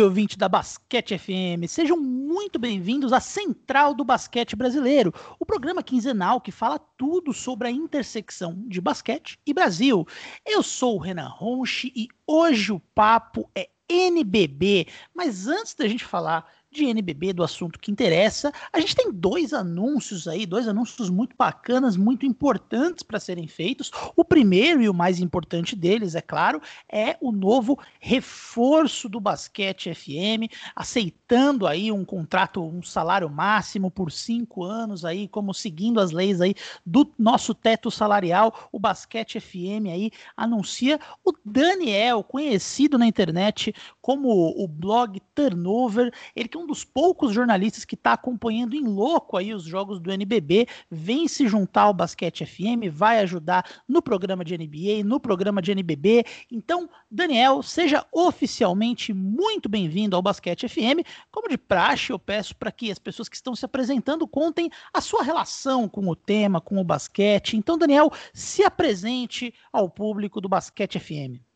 salve, ouvinte da Basquete FM! Sejam muito bem-vindos à Central do Basquete Brasileiro, o programa quinzenal que fala tudo sobre a intersecção de basquete e Brasil. Eu sou o Renan Ronchi e hoje o papo é NBB. Mas antes da gente falar de NBB, do assunto que interessa. A gente tem dois anúncios aí, dois anúncios muito bacanas, muito importantes para serem feitos. O primeiro e o mais importante deles, é claro, é o novo reforço do Basquete FM, aceitando aí um contrato, um salário máximo por cinco anos aí, como seguindo as leis aí do nosso teto salarial. O Basquete FM aí anuncia o Daniel, conhecido na internet como o blog Turnover, ele que um dos poucos jornalistas que está acompanhando em louco aí os jogos do NBB, vem se juntar ao Basquete FM, vai ajudar no programa de NBA, no programa de NBB. Então, Daniel, seja oficialmente muito bem-vindo ao Basquete FM. Como de praxe, eu peço para que as pessoas que estão se apresentando contem a sua relação com o tema, com o basquete. Então, Daniel, se apresente ao público do Basquete FM.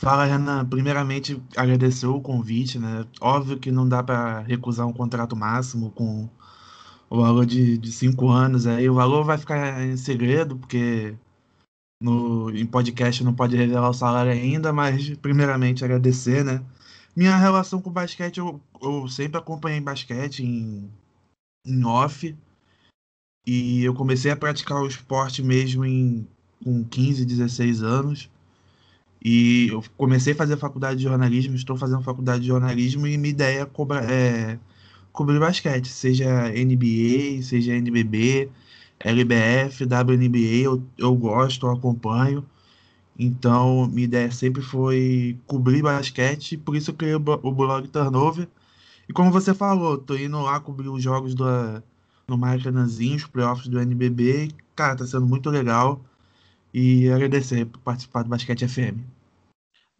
Fala, Renan. Primeiramente, agradecer o convite, né? Óbvio que não dá para recusar um contrato máximo com o valor de, de cinco anos. Aí o valor vai ficar em segredo, porque no, em podcast não pode revelar o salário ainda, mas primeiramente agradecer, né? Minha relação com basquete, eu, eu sempre acompanhei basquete em, em off. E eu comecei a praticar o esporte mesmo em, com 15, 16 anos. E eu comecei a fazer faculdade de jornalismo, estou fazendo faculdade de jornalismo e minha ideia é, cobra, é cobrir basquete, seja NBA, seja NBB, LBF, WNBA, eu, eu gosto, eu acompanho. Então, minha ideia sempre foi cobrir basquete, por isso eu criei o, o blog Turnover. E como você falou, tô indo lá cobrir os jogos do, no Maracanãzinho, os playoffs do NBB. Cara, tá sendo muito legal e agradecer por participar do Basquete FM.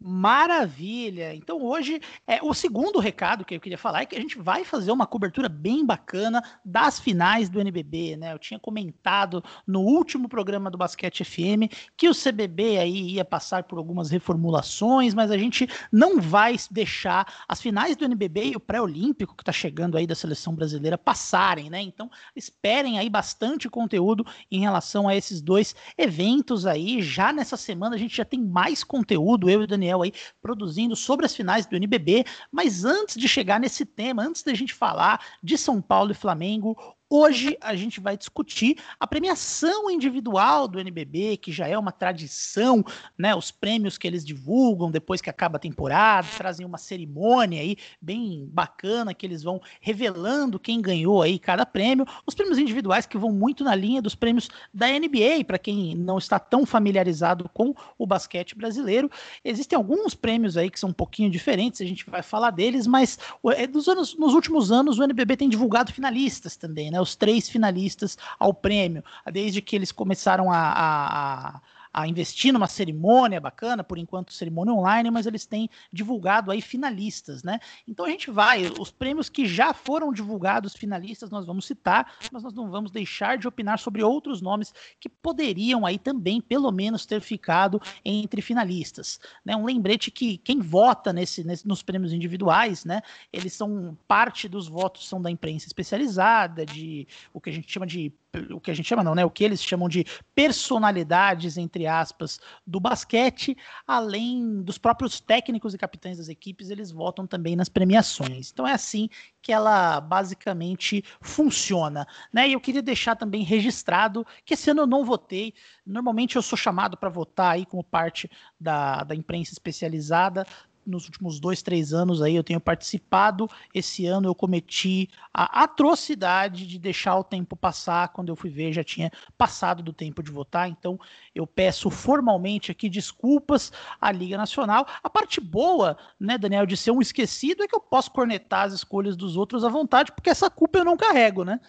Maravilha! Então hoje é o segundo recado que eu queria falar é que a gente vai fazer uma cobertura bem bacana das finais do NBB, né? Eu tinha comentado no último programa do Basquete FM que o CBB aí ia passar por algumas reformulações, mas a gente não vai deixar as finais do NBB e o pré-olímpico que está chegando aí da seleção brasileira passarem, né? Então esperem aí bastante conteúdo em relação a esses dois eventos aí. Já nessa semana a gente já tem mais conteúdo, eu e o Daniel Daniel aí produzindo sobre as finais do NBB. Mas antes de chegar nesse tema, antes da gente falar de São Paulo e Flamengo, Hoje a gente vai discutir a premiação individual do NBB, que já é uma tradição, né? Os prêmios que eles divulgam depois que acaba a temporada, trazem uma cerimônia aí bem bacana que eles vão revelando quem ganhou aí cada prêmio. Os prêmios individuais que vão muito na linha dos prêmios da NBA, para quem não está tão familiarizado com o basquete brasileiro. Existem alguns prêmios aí que são um pouquinho diferentes, a gente vai falar deles, mas é, nos, anos, nos últimos anos o NBB tem divulgado finalistas também, né? Os três finalistas ao prêmio, desde que eles começaram a, a, a investir numa cerimônia bacana, por enquanto cerimônia online, mas eles têm divulgado aí finalistas, né? Então a gente vai, os prêmios que já foram divulgados finalistas nós vamos citar, mas nós não vamos deixar de opinar sobre outros nomes que poderiam aí também, pelo menos, ter ficado entre finalistas, né? Um lembrete que quem vota nesse, nesse nos prêmios individuais, né? Eles são parte dos votos são da imprensa especializada, de o que a gente chama de o que a gente chama não, né? O que eles chamam de personalidades, entre aspas, do basquete, além dos próprios técnicos e capitães das equipes, eles votam também nas premiações. Então é assim que ela basicamente funciona, né? E eu queria deixar também registrado que esse ano eu não votei. Normalmente eu sou chamado para votar aí como parte da, da imprensa especializada nos últimos dois, três anos aí eu tenho participado. Esse ano eu cometi a atrocidade de deixar o tempo passar. Quando eu fui ver, já tinha passado do tempo de votar. Então eu peço formalmente aqui desculpas à Liga Nacional. A parte boa, né, Daniel, de ser um esquecido é que eu posso cornetar as escolhas dos outros à vontade, porque essa culpa eu não carrego, né?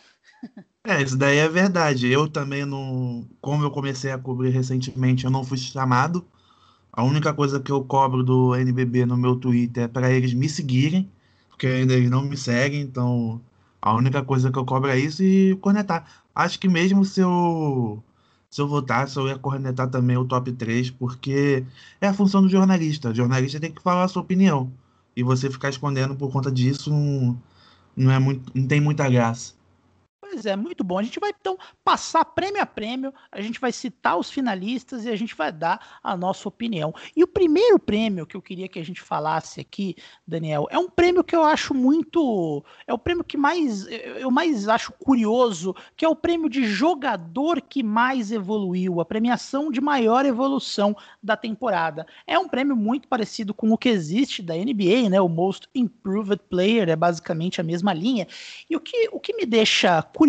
É, isso daí é verdade. Eu também não. Como eu comecei a cobrir recentemente, eu não fui chamado a única coisa que eu cobro do NBB no meu Twitter é para eles me seguirem, porque ainda eles não me seguem, então a única coisa que eu cobro é isso e cornetar. Acho que mesmo se eu, se eu votasse, eu ia cornetar também o top 3, porque é a função do jornalista. O jornalista tem que falar a sua opinião. e você ficar escondendo por conta disso não, não é muito, não tem muita graça. Pois é, muito bom. A gente vai então passar prêmio a prêmio, a gente vai citar os finalistas e a gente vai dar a nossa opinião. E o primeiro prêmio que eu queria que a gente falasse aqui, Daniel, é um prêmio que eu acho muito. É o prêmio que mais eu mais acho curioso, que é o prêmio de jogador que mais evoluiu, a premiação de maior evolução da temporada. É um prêmio muito parecido com o que existe da NBA, né? O Most Improved Player, é basicamente a mesma linha. E o que, o que me deixa curioso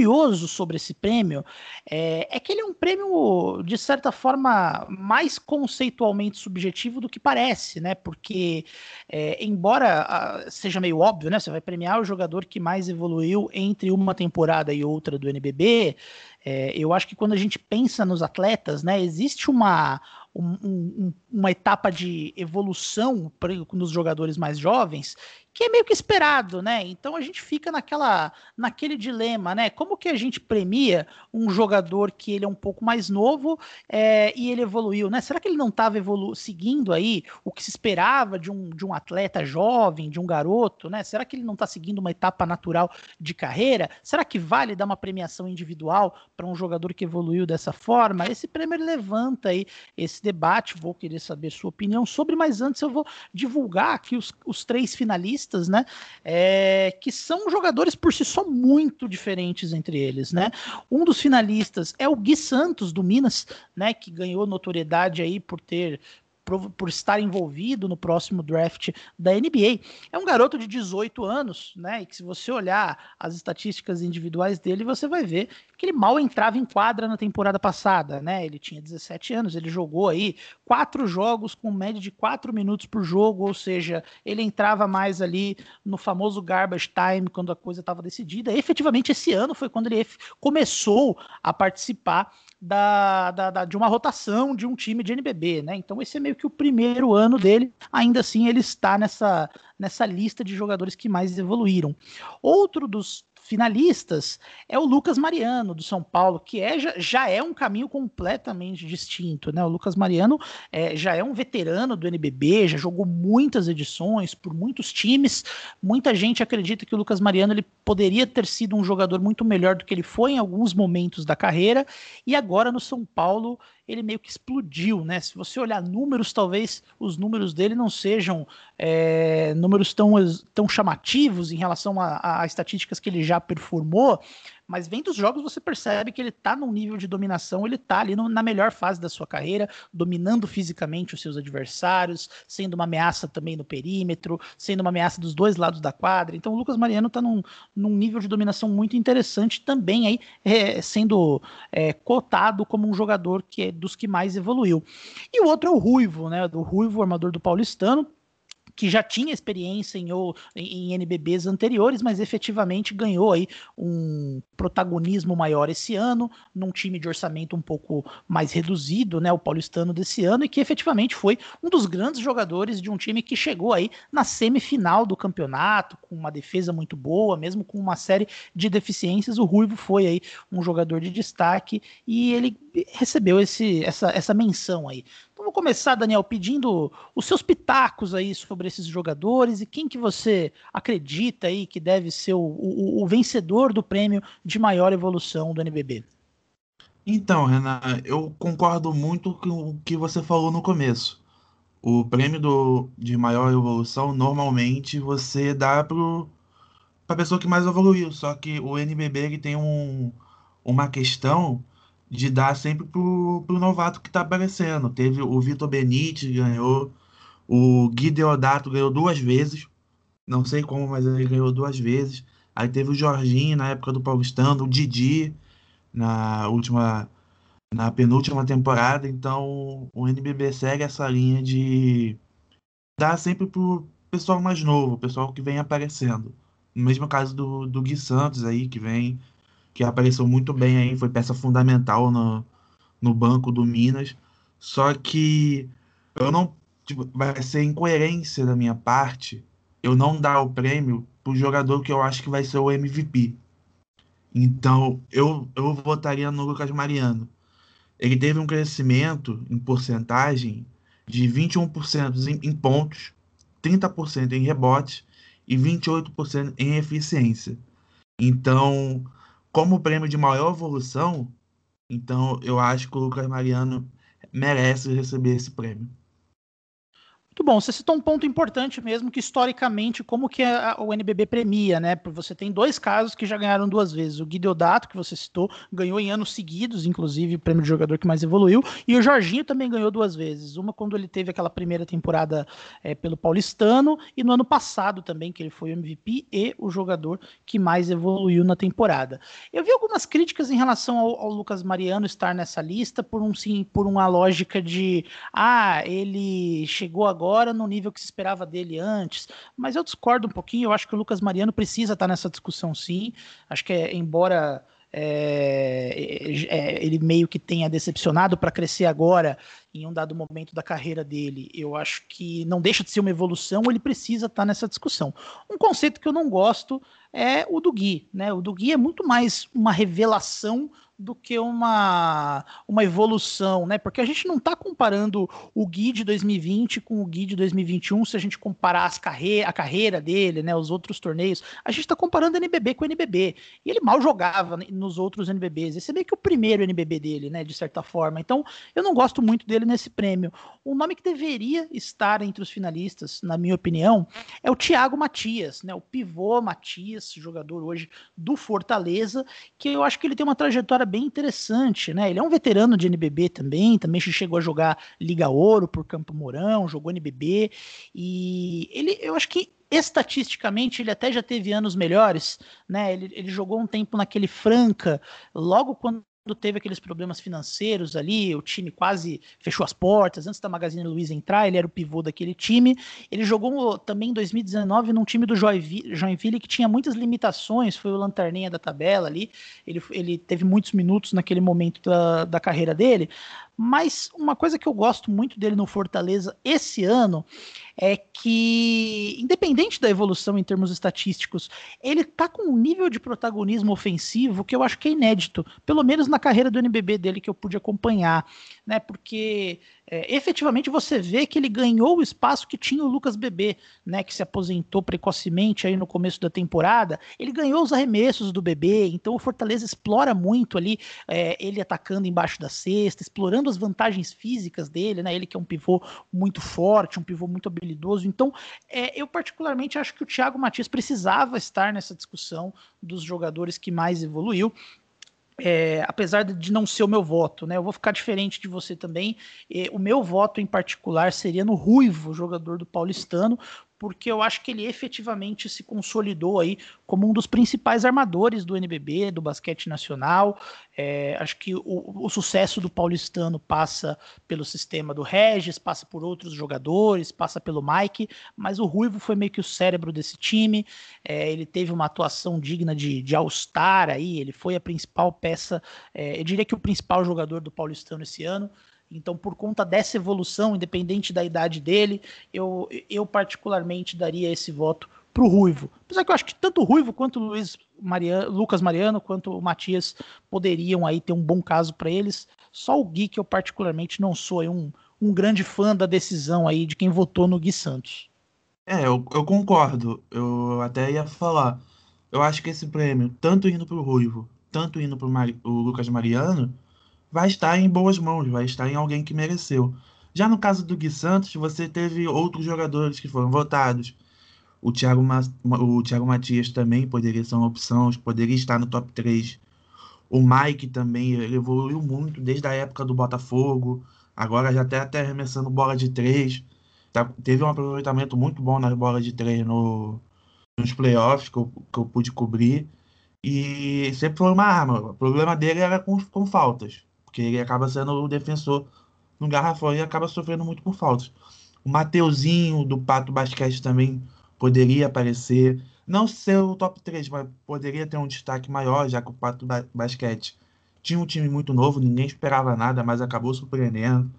sobre esse prêmio é, é, que ele é um prêmio, de certa forma, mais conceitualmente subjetivo do que parece, né? Porque, é, embora a, seja meio óbvio, né? Você vai premiar o jogador que mais evoluiu entre uma temporada e outra do NBB. É, eu acho que quando a gente pensa nos atletas, né? Existe uma um, um, uma etapa de evolução nos jogadores mais jovens que é meio que esperado, né? Então a gente fica naquela, naquele dilema, né? Como que a gente premia um jogador que ele é um pouco mais novo é, e ele evoluiu, né? Será que ele não estava seguindo aí o que se esperava de um, de um atleta jovem, de um garoto, né? Será que ele não está seguindo uma etapa natural de carreira? Será que vale dar uma premiação individual para um jogador que evoluiu dessa forma? Esse prêmio levanta aí esse debate, vou querer saber sua opinião sobre, mas antes eu vou divulgar aqui os, os três finalistas finalistas, né? É, que são jogadores por si só muito diferentes entre eles, né? Um dos finalistas é o Gui Santos do Minas, né? Que ganhou notoriedade aí por ter por, por, estar envolvido no próximo draft da NBA. É um garoto de 18 anos, né? E que se você olhar as estatísticas individuais dele, você vai ver que ele mal entrava em quadra na temporada passada, né? Ele tinha 17 anos, ele jogou aí quatro jogos com média de quatro minutos por jogo, ou seja, ele entrava mais ali no famoso garbage time quando a coisa estava decidida. E, efetivamente, esse ano foi quando ele começou a participar da, da, da, de uma rotação de um time de NBB, né? Então esse é meio que o primeiro ano dele. Ainda assim, ele está nessa, nessa lista de jogadores que mais evoluíram. Outro dos finalistas é o Lucas Mariano, do São Paulo, que é, já, já é um caminho completamente distinto. Né? O Lucas Mariano é, já é um veterano do NBB, já jogou muitas edições por muitos times. Muita gente acredita que o Lucas Mariano ele poderia ter sido um jogador muito melhor do que ele foi em alguns momentos da carreira, e agora no São Paulo ele meio que explodiu, né? Se você olhar números, talvez os números dele não sejam é, números tão, tão chamativos em relação a, a, estatísticas que ele já performou, mas vendo os jogos você percebe que ele tá num nível de dominação, ele tá ali no, na melhor fase da sua carreira, dominando fisicamente os seus adversários, sendo uma ameaça também no perímetro, sendo uma ameaça dos dois lados da quadra. Então o Lucas Mariano tá num, num nível de dominação muito interessante também aí, é, sendo é, cotado como um jogador que é dos que mais evoluiu. E o outro é o Ruivo, né? Do Ruivo, armador do Paulistano, que já tinha experiência em, em NBBs anteriores, mas efetivamente ganhou aí um protagonismo maior esse ano, num time de orçamento um pouco mais reduzido, né, o paulistano desse ano, e que efetivamente foi um dos grandes jogadores de um time que chegou aí na semifinal do campeonato, com uma defesa muito boa, mesmo com uma série de deficiências, o Ruivo foi aí um jogador de destaque e ele recebeu esse, essa, essa menção aí. Vou começar, Daniel, pedindo os seus pitacos aí sobre esses jogadores e quem que você acredita aí que deve ser o, o, o vencedor do prêmio de maior evolução do NBB. Então, Renan, eu concordo muito com o que você falou no começo. O prêmio do, de maior evolução, normalmente, você dá para a pessoa que mais evoluiu. Só que o NBB ele tem um, uma questão de dar sempre pro, pro novato que tá aparecendo. Teve o Vitor Benite ganhou, o Gui Deodato ganhou duas vezes, não sei como, mas ele ganhou duas vezes. Aí teve o Jorginho na época do Paulistano, o Didi na última, na penúltima temporada. Então o NBB segue essa linha de dar sempre pro pessoal mais novo, pessoal que vem aparecendo. No mesmo caso do, do Gui Santos aí, que vem que apareceu muito bem aí, foi peça fundamental no, no banco do Minas. Só que eu não. Tipo, vai ser incoerência da minha parte eu não dar o prêmio pro jogador que eu acho que vai ser o MVP. Então, eu, eu votaria no Lucas Mariano. Ele teve um crescimento em porcentagem de 21% em, em pontos, 30% em rebote e 28% em eficiência. Então, como prêmio de maior evolução, então eu acho que o Lucas Mariano merece receber esse prêmio. Muito bom, você citou um ponto importante mesmo, que historicamente, como que a, o NBB premia, né? Você tem dois casos que já ganharam duas vezes. O Guido Dato, que você citou, ganhou em anos seguidos, inclusive o prêmio de jogador que mais evoluiu, e o Jorginho também ganhou duas vezes. Uma quando ele teve aquela primeira temporada é, pelo Paulistano, e no ano passado também, que ele foi o MVP e o jogador que mais evoluiu na temporada. Eu vi algumas críticas em relação ao, ao Lucas Mariano estar nessa lista por um sim, por uma lógica de ah, ele chegou agora agora no nível que se esperava dele antes. Mas eu discordo um pouquinho, eu acho que o Lucas Mariano precisa estar nessa discussão sim. Acho que, é, embora é, é, ele meio que tenha decepcionado para crescer agora em um dado momento da carreira dele, eu acho que não deixa de ser uma evolução, ele precisa estar nessa discussão. Um conceito que eu não gosto é o do Gui, né? O do Gui é muito mais uma revelação do que uma, uma evolução, né? Porque a gente não está comparando o Gui de 2020 com o Gui de 2021, se a gente comparar as carre a carreira dele, né? Os outros torneios. A gente está comparando NBB com NBB. E ele mal jogava nos outros NBBs. Esse é meio que o primeiro NBB dele, né? De certa forma. Então, eu não gosto muito dele nesse prêmio. O nome que deveria estar entre os finalistas, na minha opinião, é o Thiago Matias, né? O pivô Matias, jogador hoje do Fortaleza, que eu acho que ele tem uma trajetória bem interessante, né? Ele é um veterano de NBB também, também chegou a jogar Liga Ouro por Campo Mourão, jogou NBB e ele, eu acho que estatisticamente ele até já teve anos melhores, né? Ele, ele jogou um tempo naquele Franca, logo quando teve aqueles problemas financeiros ali, o time quase fechou as portas. Antes da Magazine Luiza entrar, ele era o pivô daquele time. Ele jogou também em 2019 num time do Joinville que tinha muitas limitações, foi o lanterninha da tabela ali. Ele, ele teve muitos minutos naquele momento da, da carreira dele. Mas uma coisa que eu gosto muito dele no Fortaleza esse ano é que, independente da evolução em termos estatísticos, ele tá com um nível de protagonismo ofensivo que eu acho que é inédito, pelo menos na carreira do NBB dele que eu pude acompanhar, né? Porque é, efetivamente você vê que ele ganhou o espaço que tinha o Lucas Bebê, né? Que se aposentou precocemente aí no começo da temporada. Ele ganhou os arremessos do Bebê, então o Fortaleza explora muito ali é, ele atacando embaixo da cesta, explorando as vantagens físicas dele, né? Ele que é um pivô muito forte, um pivô muito habilidoso. Então, é, eu particularmente acho que o Thiago Matias precisava estar nessa discussão dos jogadores que mais evoluiu. É, apesar de não ser o meu voto, né? Eu vou ficar diferente de você também. o meu voto em particular seria no Ruivo, jogador do Paulistano, porque eu acho que ele efetivamente se consolidou aí como um dos principais armadores do NBB, do basquete nacional. É, acho que o, o, sucesso do paulistano passa pelo sistema do Regis, passa por outros jogadores, passa pelo Mike, mas o Ruivo foi meio que o cérebro desse time. É, ele teve uma atuação digna de, de All-Star aí, ele foi a principal peça, é, eu diria que o principal jogador do paulistano esse ano. Então, por conta dessa evolução, independente da idade dele, eu, eu particularmente daria esse voto para o Ruivo. Apesar que eu acho que tanto o Ruivo quanto o Luiz Mariano, Lucas Mariano quanto o Matias poderiam aí ter um bom caso para eles. Só o Gui, que eu particularmente não sou um, um grande fã da decisão aí de quem votou no Gui Santos. É, eu, eu concordo. Eu até ia falar. Eu acho que esse prêmio, tanto indo para o Ruivo, tanto indo para o Lucas Mariano, vai estar em boas mãos, vai estar em alguém que mereceu. Já no caso do Gui Santos, você teve outros jogadores que foram votados. O Thiago, Ma o Thiago Matias também poderia ser uma opção, poderia estar no top 3. O Mike também ele evoluiu muito desde a época do Botafogo. Agora já está até arremessando bola de 3. Tá, teve um aproveitamento muito bom nas bolas de 3 no, nos playoffs que eu, que eu pude cobrir. E sempre foi uma arma. O problema dele era com, com faltas porque ele acaba sendo o defensor no garrafão e acaba sofrendo muito por faltas. O Mateuzinho do Pato Basquete também poderia aparecer. Não ser o top 3, mas poderia ter um destaque maior, já que o Pato Basquete tinha um time muito novo, ninguém esperava nada, mas acabou surpreendendo.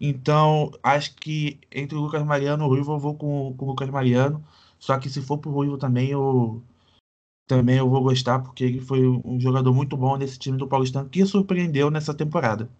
Então, acho que entre o Lucas Mariano e o Ruivo, eu vou com, com o Lucas Mariano. Só que se for pro Ruivo também, eu também eu vou gostar, porque ele foi um jogador muito bom nesse time do Paulistano que surpreendeu nessa temporada.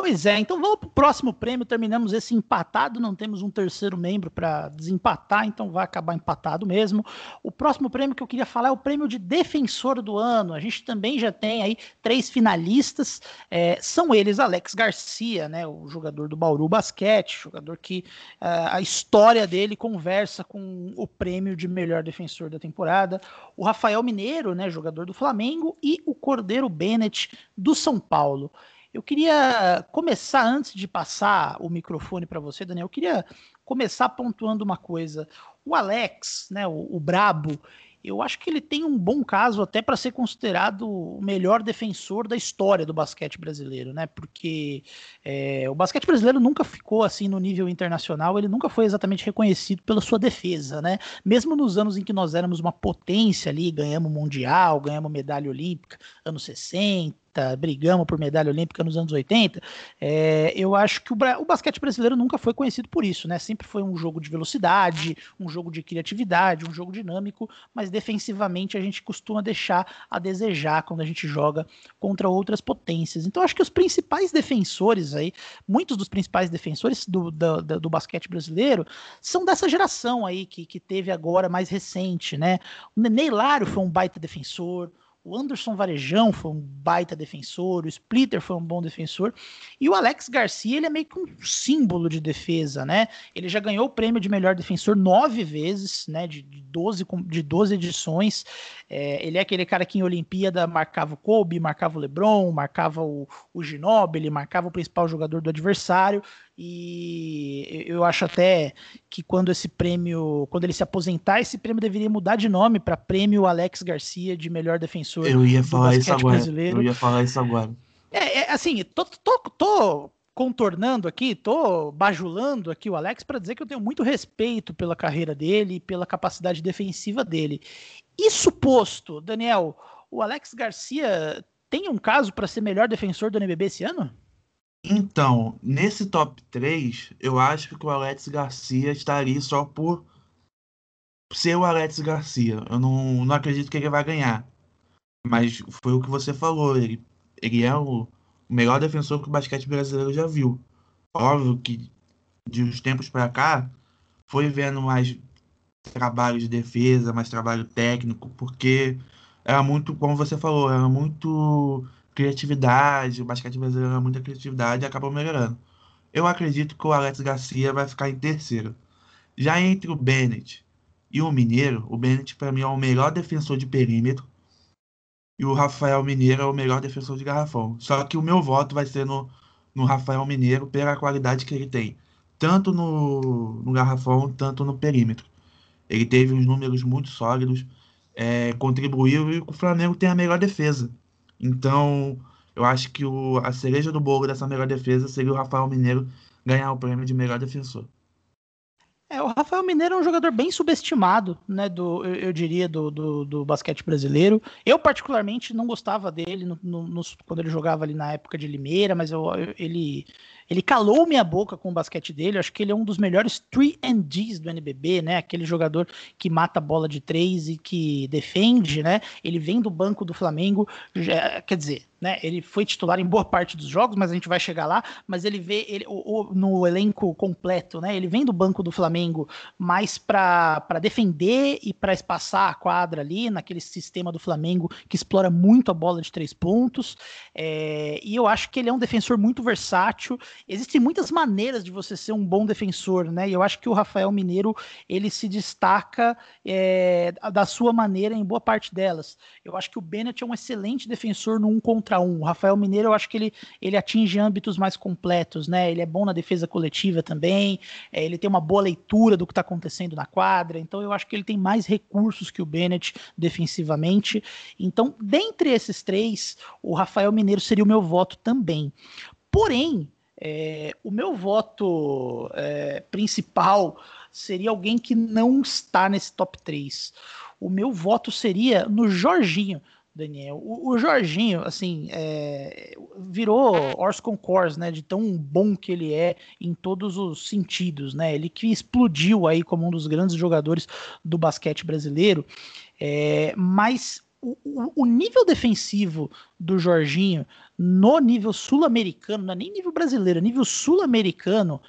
Pois é, então vamos para o próximo prêmio. Terminamos esse empatado, não temos um terceiro membro para desempatar, então vai acabar empatado mesmo. O próximo prêmio que eu queria falar é o prêmio de defensor do ano. A gente também já tem aí três finalistas. É, são eles Alex Garcia, né, o jogador do Bauru Basquete, jogador que uh, a história dele conversa com o prêmio de melhor defensor da temporada. O Rafael Mineiro, né, jogador do Flamengo, e o Cordeiro Bennett do São Paulo. Eu queria começar, antes de passar o microfone para você, Daniel, eu queria começar pontuando uma coisa. O Alex, né, o, o Brabo, eu acho que ele tem um bom caso até para ser considerado o melhor defensor da história do basquete brasileiro, né? Porque é, o basquete brasileiro nunca ficou assim no nível internacional, ele nunca foi exatamente reconhecido pela sua defesa, né? Mesmo nos anos em que nós éramos uma potência ali, ganhamos mundial, ganhamos medalha olímpica, anos 60, brigamos por medalha olímpica nos anos 80, é, eu acho que o, o, basquete brasileiro nunca foi conhecido por isso, né? Sempre foi um jogo de velocidade, um jogo de criatividade, um jogo dinâmico, mas defensivamente a gente costuma deixar a desejar quando a gente joga contra outras potências. Então acho que os principais defensores aí, muitos dos principais defensores do, do, do, basquete brasileiro são dessa geração aí que, que teve agora mais recente, né? O Nenê Hilário foi um baita defensor, o Anderson Varejão foi um baita defensor, o Splitter foi um bom defensor, e o Alex Garcia ele é meio que um símbolo de defesa, né? Ele já ganhou o prêmio de melhor defensor nove vezes, né? De, de, 12, de 12 edições. É, ele é aquele cara que em Olimpíada marcava o Kobe, marcava o LeBron, marcava o, o Ginobili, marcava o principal jogador do adversário. E eu acho até que quando esse prêmio, quando ele se aposentar, esse prêmio deveria mudar de nome para Prêmio Alex Garcia de melhor defensor. Eu ia falar isso agora. Brasileiro. Eu ia falar isso agora. É, é assim, tô, tô, tô contornando aqui, tô bajulando aqui o Alex para dizer que eu tenho muito respeito pela carreira dele e pela capacidade defensiva dele. Isso posto, Daniel, o Alex Garcia tem um caso para ser melhor defensor do NBB esse ano? Então, nesse top 3, eu acho que o Alex Garcia estaria só por ser o Alex Garcia. Eu não, não acredito que ele vai ganhar. Mas foi o que você falou. Ele, ele é o melhor defensor que o basquete brasileiro já viu. Óbvio que de uns tempos para cá foi vendo mais trabalho de defesa, mais trabalho técnico, porque era muito, como você falou, era muito criatividade, o basquete brasileiro é muita criatividade e acabou melhorando. Eu acredito que o Alex Garcia vai ficar em terceiro. Já entre o Bennett e o Mineiro, o Bennett para mim é o melhor defensor de perímetro e o Rafael Mineiro é o melhor defensor de garrafão. Só que o meu voto vai ser no, no Rafael Mineiro pela qualidade que ele tem, tanto no, no garrafão, tanto no perímetro. Ele teve uns números muito sólidos, é, contribuiu e o Flamengo tem a melhor defesa. Então, eu acho que o, a cereja do bolo dessa melhor defesa seria o Rafael Mineiro ganhar o prêmio de melhor defensor. É, Rafael Mineiro é um jogador bem subestimado, né, do, eu, eu diria, do, do, do, basquete brasileiro. Eu, particularmente, não gostava dele no, no, no, quando ele jogava ali na época de Limeira, mas eu, eu, ele, ele calou minha boca com o basquete dele. Eu acho que ele é um dos melhores 3 do NBB, né? Aquele jogador que mata a bola de três e que defende, né? Ele vem do banco do Flamengo, quer dizer, né? Ele foi titular em boa parte dos jogos, mas a gente vai chegar lá. Mas ele vê ele, o, o, no elenco completo, né? Ele vem do banco do Flamengo mais para defender e para espaçar a quadra ali, naquele sistema do Flamengo que explora muito a bola de três pontos. É, e eu acho que ele é um defensor muito versátil. Existem muitas maneiras de você ser um bom defensor, né? E eu acho que o Rafael Mineiro ele se destaca é, da sua maneira em boa parte delas. Eu acho que o Bennett é um excelente defensor no um contra contra um. O Rafael Mineiro, eu acho que ele, ele atinge âmbitos mais completos, né? Ele é bom na defesa coletiva também, é, ele tem uma boa leitura do que está acontecendo na quadra, então eu acho que ele tem mais recursos que o Bennett defensivamente. Então, dentre esses três, o Rafael Mineiro seria o meu voto também. Porém, é, o meu voto é, principal seria alguém que não está nesse top 3. O meu voto seria no Jorginho. Daniel. O, o Jorginho, assim, é, virou Ors Concours, né? De tão bom que ele é em todos os sentidos, né? Ele que explodiu aí como um dos grandes jogadores do basquete brasileiro. É, mas o, o, o, nível defensivo do Jorginho no nível sul-americano, não é nem nível brasileiro, é nível sul-americano,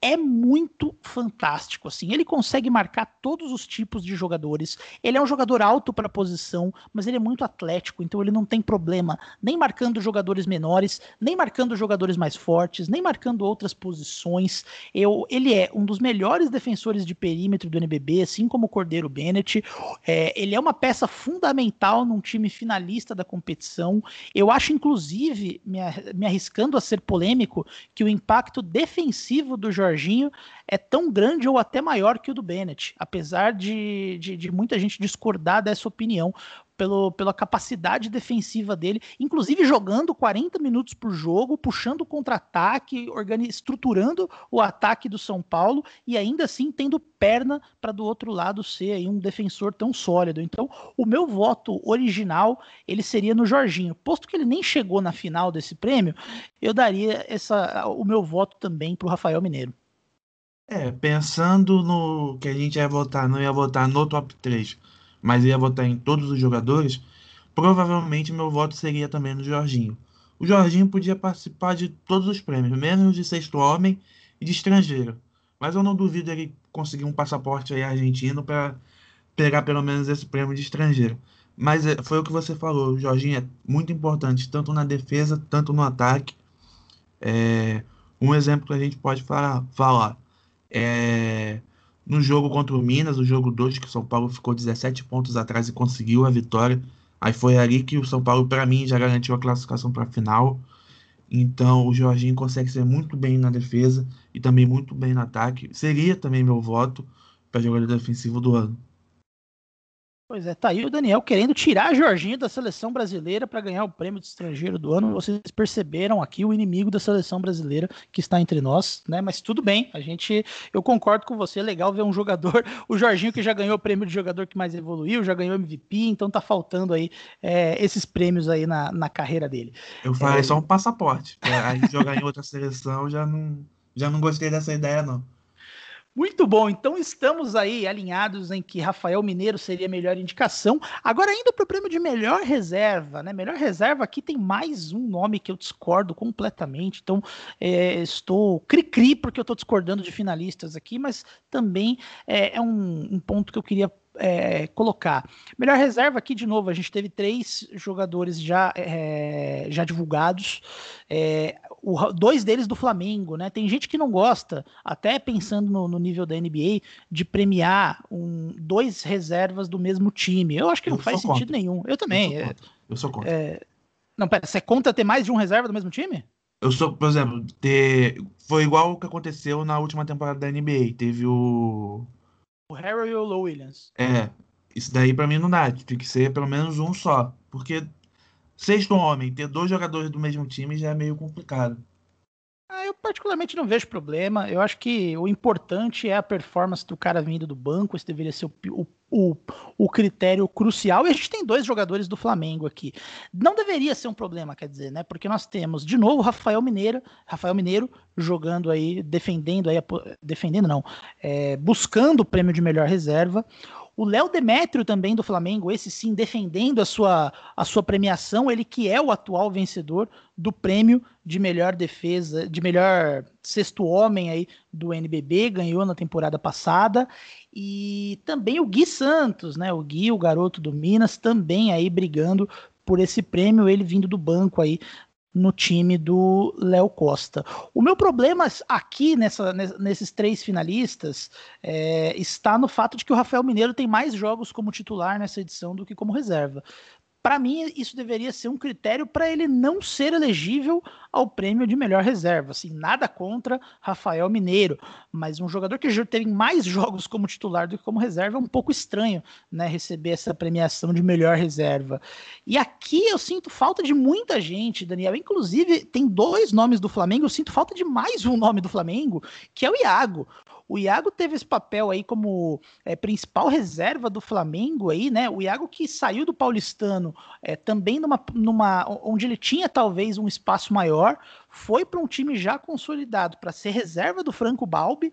é muito fantástico, assim. Ele consegue marcar todos os tipos de jogadores. Ele é um jogador alto para a posição, mas ele é muito atlético, então ele não tem problema nem marcando jogadores menores, nem marcando jogadores mais fortes, nem marcando outras posições. Eu, ele é um dos melhores defensores de perímetro do NBB, assim como o Cordeiro Bennett. É, ele é uma peça fundamental num time finalista da competição. Eu acho, inclusive, me, arriscando a ser polêmico, que o impacto defensivo do Jorge Jorginho é tão grande ou até maior que o do Bennett, apesar de, de, de muita gente discordar dessa opinião. Pelo, pela capacidade defensiva dele, inclusive jogando 40 minutos por jogo, puxando contra-ataque, estruturando o ataque do São Paulo e ainda assim tendo perna para do outro lado ser aí um defensor tão sólido. Então, o meu voto original ele seria no Jorginho. Posto que ele nem chegou na final desse prêmio, eu daria essa, o meu voto também para o Rafael Mineiro. É, pensando no que a gente ia votar, não ia votar no top 3, mas ia votar em todos os jogadores, provavelmente meu voto seria também no Jorginho. O Jorginho podia participar de todos os prêmios, menos de sexto homem e de estrangeiro. Mas eu não duvido ele conseguir um passaporte aí argentino para pegar pelo menos esse prêmio de estrangeiro. Mas é, foi o que você falou, o Jorginho é muito importante, tanto na defesa, tanto no ataque. É, um exemplo que a gente pode falar, falar é, no jogo contra o Minas, o jogo 2, que o São Paulo ficou 17 pontos atrás e conseguiu a vitória. Aí foi ali que o São Paulo, para mim, já garantiu a classificação para a final. Então o Jorginho consegue ser muito bem na defesa e também muito bem no ataque. Seria também meu voto para jogador defensivo do ano. Pois é, tá aí o Daniel querendo tirar Jorginho da seleção brasileira para ganhar o prêmio de estrangeiro do ano. Vocês perceberam aqui o inimigo da seleção brasileira que está entre nós, né? Mas tudo bem, a gente, eu concordo com você. É legal ver um jogador, o Jorginho que já ganhou o prêmio de jogador que mais evoluiu, já ganhou MVP, então tá faltando aí é, esses prêmios aí na, na carreira dele. Eu falei é, só um passaporte. Aí jogar em outra seleção já não, já não gostei dessa ideia não. Muito bom, então estamos aí alinhados em que Rafael Mineiro seria a melhor indicação. Agora, indo para o prêmio de melhor reserva, né? Melhor reserva aqui tem mais um nome que eu discordo completamente. Então, é, estou cri-cri porque eu estou discordando de finalistas aqui, mas também é, é um, um ponto que eu queria é, colocar. Melhor reserva aqui, de novo, a gente teve três jogadores já, é, já divulgados, é, o, dois deles do Flamengo, né? Tem gente que não gosta, até pensando no, no nível da NBA, de premiar um, dois reservas do mesmo time. Eu acho que eu não faz sentido contra. nenhum. Eu também. Eu sou contra. Eu sou contra. É, não, pera, você é conta ter mais de um reserva do mesmo time? Eu sou, por exemplo, ter, foi igual o que aconteceu na última temporada da NBA. Teve o o Harry ou o Williams. É, isso daí para mim não dá. Tem que ser pelo menos um só. Porque sexto homem, ter dois jogadores do mesmo time já é meio complicado. Ah, eu particularmente não vejo problema. Eu acho que o importante é a performance do cara vindo do banco. Esse deveria ser o, o, o, critério crucial. E a gente tem dois jogadores do Flamengo aqui. Não deveria ser um problema, quer dizer, né? Porque nós temos, de novo, Rafael Mineiro, Rafael Mineiro jogando aí, defendendo aí, defendendo não, é, buscando o prêmio de melhor reserva. O Léo Demétrio também do Flamengo, esse sim defendendo a sua, a sua premiação, ele que é o atual vencedor do prêmio de melhor defesa, de melhor sexto homem aí do NBB, ganhou na temporada passada. E também o Gui Santos, né? O Gui, o garoto do Minas, também aí brigando por esse prêmio, ele vindo do banco aí no time do Léo Costa. O meu problema aqui nessa, nesses três finalistas é, está no fato de que o Rafael Mineiro tem mais jogos como titular nessa edição do que como reserva para mim, isso deveria ser um critério para ele não ser elegível ao prêmio de melhor reserva. Assim, nada contra Rafael Mineiro, mas um jogador que teve mais jogos como titular do que como reserva é um pouco estranho, né, receber essa premiação de melhor reserva. E aqui eu sinto falta de muita gente, Daniel. Inclusive, tem dois nomes do Flamengo, eu sinto falta de mais um nome do Flamengo, que é o Iago. O Iago teve esse papel aí como é, principal reserva do Flamengo aí, né? O Iago que saiu do Paulistano é, também numa, numa onde ele tinha talvez um espaço maior, foi para um time já consolidado para ser reserva do Franco Balbi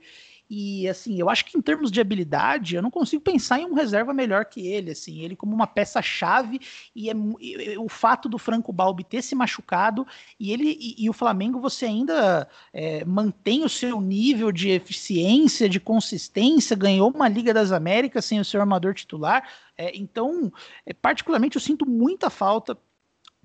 E assim, eu acho que em termos de habilidade, eu não consigo pensar em um reserva melhor que ele, assim, ele como uma peça-chave e, é, e, o fato do Franco Balbi ter se machucado e ele e, e o Flamengo você ainda é, mantém o seu nível de eficiência, de consistência, ganhou uma Liga das Américas sem o seu armador titular. É, então, é, particularmente, eu sinto muita falta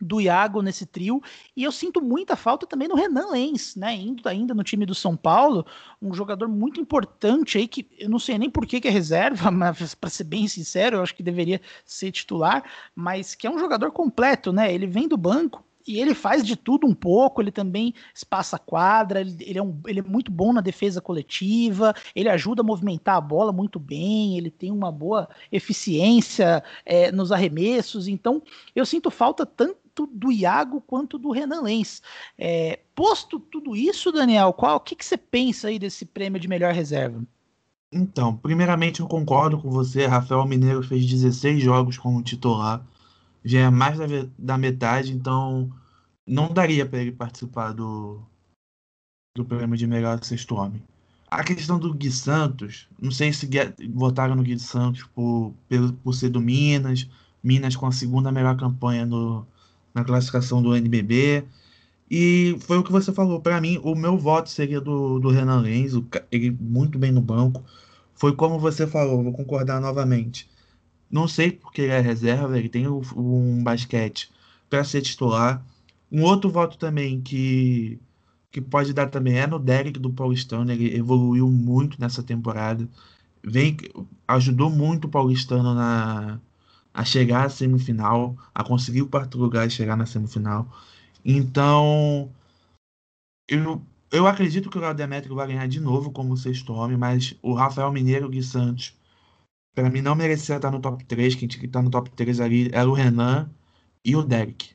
do Iago nesse trio, e eu sinto muita falta também no Renan Lenz, né, indo ainda no time do São Paulo, um jogador muito importante aí, que eu não sei nem por que, que é reserva, mas para ser bem sincero, eu acho que deveria ser titular, mas que é um jogador completo, né, ele vem do banco, e ele faz de tudo um pouco, ele também espaça a quadra, ele, ele, é um, ele é muito bom na defesa coletiva, ele ajuda a movimentar a bola muito bem, ele tem uma boa eficiência é, nos arremessos, então eu sinto falta tanto tanto do Iago quanto do Renan Lenz. É, posto tudo isso, Daniel, qual o que, que você pensa aí desse prêmio de melhor reserva? Então, primeiramente eu concordo com você. Rafael Mineiro fez 16 jogos como titular, já é mais da, da metade, então não daria para ele participar do, do prêmio de melhor sexto homem. A questão do Gui Santos, não sei se votaram no Gui Santos por, por, por ser do Minas, Minas com a segunda melhor campanha no, na classificação do NBB. E foi o que você falou. Para mim, o meu voto seria do, do Renan Lenz, ele muito bem no banco. Foi como você falou, vou concordar novamente. Não sei porque ele é reserva, ele tem um basquete para ser titular. Um outro voto também que, que pode dar também é no Derek do Paulistano. Ele evoluiu muito nessa temporada. Vem, ajudou muito o Paulistano na, a chegar à semifinal, a conseguir o quarto lugar e chegar na semifinal. Então, eu, eu acredito que o Léo Demetrio vai ganhar de novo como sexto homem, mas o Rafael Mineiro o Santos, para mim, não merecia estar no top 3. Quem tinha que estar no top 3 ali era o Renan e o Derek.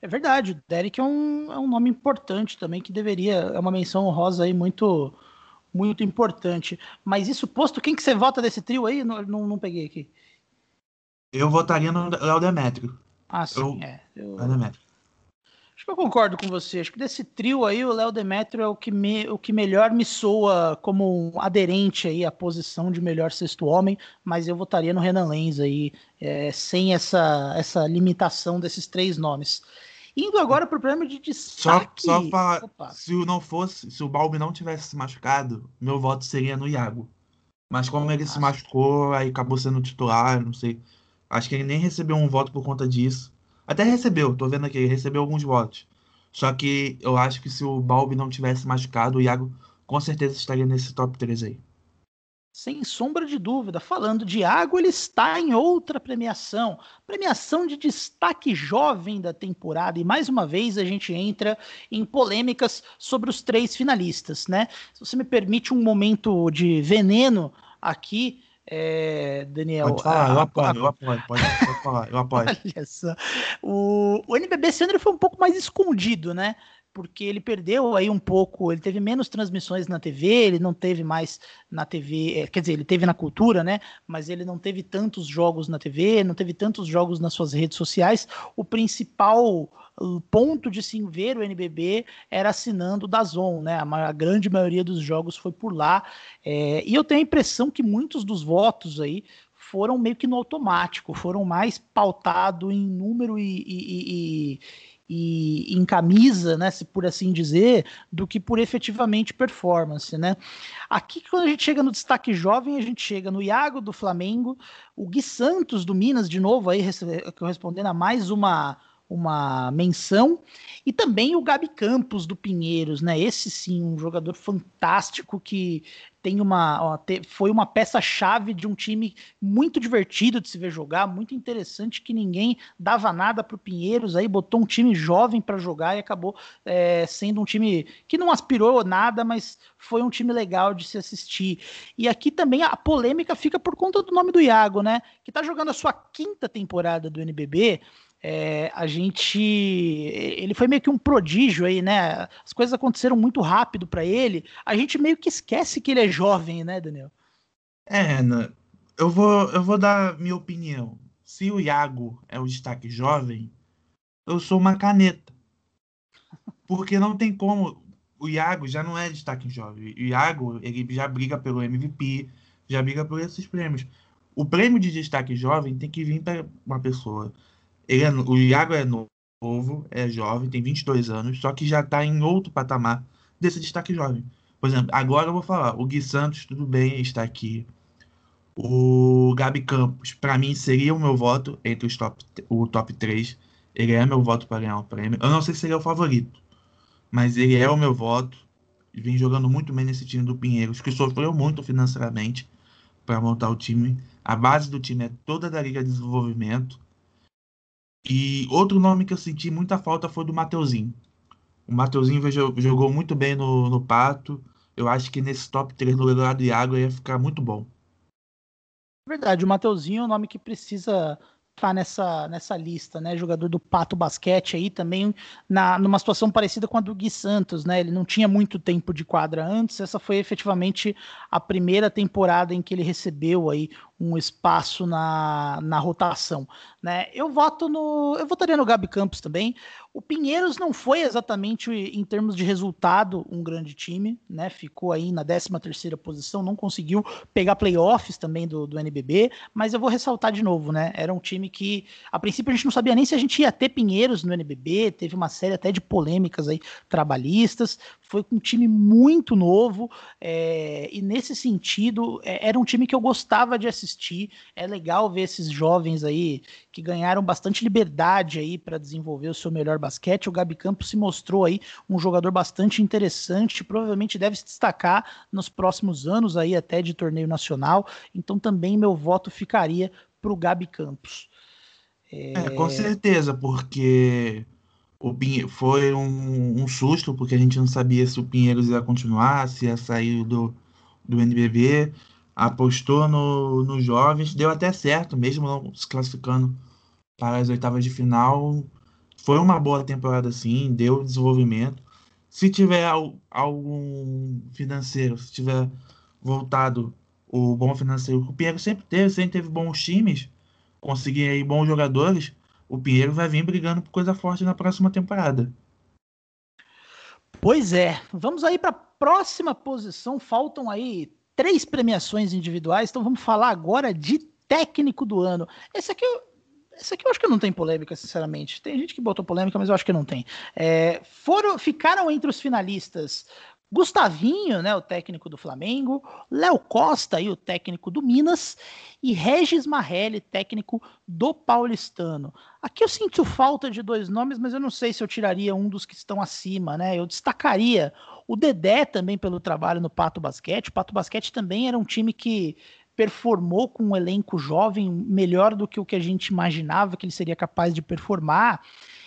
É verdade, o Derek é um, é um nome importante também que deveria, é uma menção honrosa aí muito muito importante. Mas isso posto, quem que você vota desse trio aí? Não, não, não peguei aqui. Eu votaria no Léo Demetrio. Ah, sim, eu... é. Eu... Léo Demetrio. Acho que eu concordo com você. Acho que desse trio aí, o Léo Demetrio é o que, me, o que melhor me soa como um aderente aí à posição de melhor sexto homem, mas eu votaria no Renan Lenz aí, é, sem essa, essa limitação desses três nomes. Indo agora para o prêmio de destaque. Só, só para. Se não fosse, se o Balbi não tivesse se machucado, meu voto seria no Iago. Mas como ele se machucou, aí acabou sendo titular, não sei. Acho que ele nem recebeu um voto por conta disso. Até recebeu, tô vendo aqui, ele recebeu alguns votos. Só que eu acho que se o Balbi não tivesse machucado, o Iago com certeza estaria nesse top 3 aí. Sem sombra de dúvida. Falando de água, ele está em outra premiação. Premiação de destaque jovem da temporada. E mais uma vez a gente entra em polêmicas sobre os três finalistas, né? Se você me permite um momento de veneno aqui, é, Daniel. Pode falar, a, eu apoio, eu apoio, pode, pode falar, eu apoio. Olha só. O, o NBB esse foi um pouco mais escondido, né? Porque ele perdeu aí um pouco, ele teve menos transmissões na TV, ele não teve mais na TV, é, quer dizer, ele teve na cultura, né? Mas ele não teve tantos jogos na TV, não teve tantos jogos nas suas redes sociais. O principal ponto de se ver o NBB era assinando da Zon, né? A, grande maioria dos jogos foi por lá. É, e eu tenho a impressão que muitos dos votos aí foram meio que no automático, foram mais pautados em número e, e, e e em camisa, né, se por assim dizer, do que por efetivamente performance, né? Aqui quando a gente chega no destaque jovem, a gente chega no Iago do Flamengo, o Gui Santos do Minas de novo aí correspondendo a mais uma uma menção. E também o Gabi Campos do Pinheiros, né? Esse sim, um jogador fantástico que tem uma ó, te, foi uma peça-chave de um time muito divertido de se ver jogar, muito interessante que ninguém dava nada para o Pinheiros, aí botou um time jovem para jogar e acabou é, sendo um time que não aspirou nada, mas foi um time legal de se assistir. E aqui também a polêmica fica por conta do nome do Iago, né? Que está jogando a sua quinta temporada do NBB é, a gente. Ele foi meio que um prodígio aí, né? As coisas aconteceram muito rápido para ele. A gente meio que esquece que ele é jovem, né, Daniel? É, eu vou, eu vou dar minha opinião. Se o Iago é o destaque jovem, eu sou uma caneta. Porque não tem como. o Iago já não é destaque jovem. O Iago, ele já briga pelo MVP, já briga por esses prêmios. O prêmio de destaque jovem tem que vir para uma pessoa. Ele é, o Iago é novo, é jovem, tem 22 anos, só que já está em outro patamar desse destaque jovem. Por exemplo, agora eu vou falar, o Gui Santos, tudo bem, está aqui. O Gabi Campos, para mim, seria o meu voto entre os top, o top 3. Ele é meu voto para ganhar o prêmio. Eu não sei se ele é o favorito, mas ele é o meu voto. Vem jogando muito bem nesse time do Pinheiros, que sofreu muito financeiramente para montar o time. A base do time é toda da Liga de Desenvolvimento. E outro nome que eu senti muita falta foi do Mateuzinho. O Mateuzinho jogou muito bem no, no Pato. Eu acho que nesse top 3 no lugar do Iago ia ficar muito bom. Verdade, o Mateuzinho é um nome que precisa tá nessa, nessa lista, né? Jogador do Pato Basquete aí também na, numa situação parecida com a do Gui Santos, né? Ele não tinha muito tempo de quadra antes, essa foi efetivamente a primeira temporada em que ele recebeu aí um espaço na, na rotação, né? Eu voto no, eu votaria no Gabi Campos também. O Pinheiros não foi exatamente, em termos de resultado, um grande time, né? Ficou aí na 13 terceira posição, não conseguiu pegar playoffs também do, do NBB, mas eu vou ressaltar de novo, né? Era um time que, a princípio, a gente não sabia nem se a gente ia ter Pinheiros no NBB, teve uma série até de polêmicas aí trabalhistas, foi um time muito novo, é, e nesse sentido, é, era um time que eu gostava de assistir, é legal ver esses jovens aí que ganharam bastante liberdade aí para desenvolver o seu melhor basquete. O Gabi Campos se mostrou aí um jogador bastante interessante, provavelmente deve se destacar nos próximos anos aí até de torneio nacional. Então também meu voto ficaria para o Gabi Campos. É... É, com certeza, porque o foi um, um, susto, porque a gente não sabia se o Pinheiros ia continuar, se ia sair do, do NBB. Apostou nos no jovens, deu até certo, mesmo não se classificando para as oitavas de final foi uma boa temporada sim, deu desenvolvimento. Se tiver algum financeiro, se tiver voltado o bom financeiro, o Pinheiro sempre teve, sempre teve bons times, conseguir aí bons jogadores, o Pinheiro vai vir brigando por coisa forte na próxima temporada. Pois é, vamos aí para a próxima posição. Faltam aí três premiações individuais, então vamos falar agora de técnico do ano. Esse aqui eu esse aqui eu acho que não tem polêmica, sinceramente. Tem gente que botou polêmica, mas eu acho que não tem. É, foram, ficaram entre os finalistas Gustavinho, né, o técnico do Flamengo, Léo Costa, aí, o técnico do Minas, e Regis Marrelli, técnico do Paulistano. Aqui eu sinto falta de dois nomes, mas eu não sei se eu tiraria um dos que estão acima, né? Eu destacaria o Dedé também pelo trabalho no Pato Basquete. O Pato Basquete também era um time que performou com um elenco jovem melhor do que o que a gente imaginava que ele seria capaz de performar.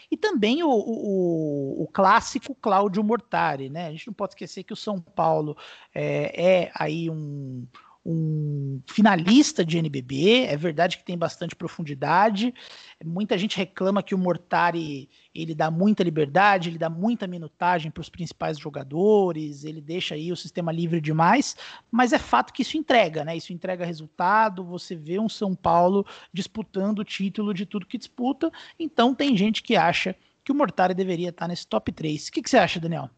E também o, o, o clássico Cláudio Mortari, né? A gente não pode esquecer que o São Paulo é, é aí um, um finalista de NBB. É verdade que tem bastante profundidade. Muita gente reclama que o Mortari ele dá muita liberdade, ele dá muita minutagem para os principais jogadores, ele deixa aí o sistema livre demais, mas é fato que isso entrega, né? Isso entrega resultado. Você vê um São Paulo disputando o título de tudo que disputa. Então tem gente que acha que o Mortari deveria estar nesse top 3. O que, que você acha, Daniel?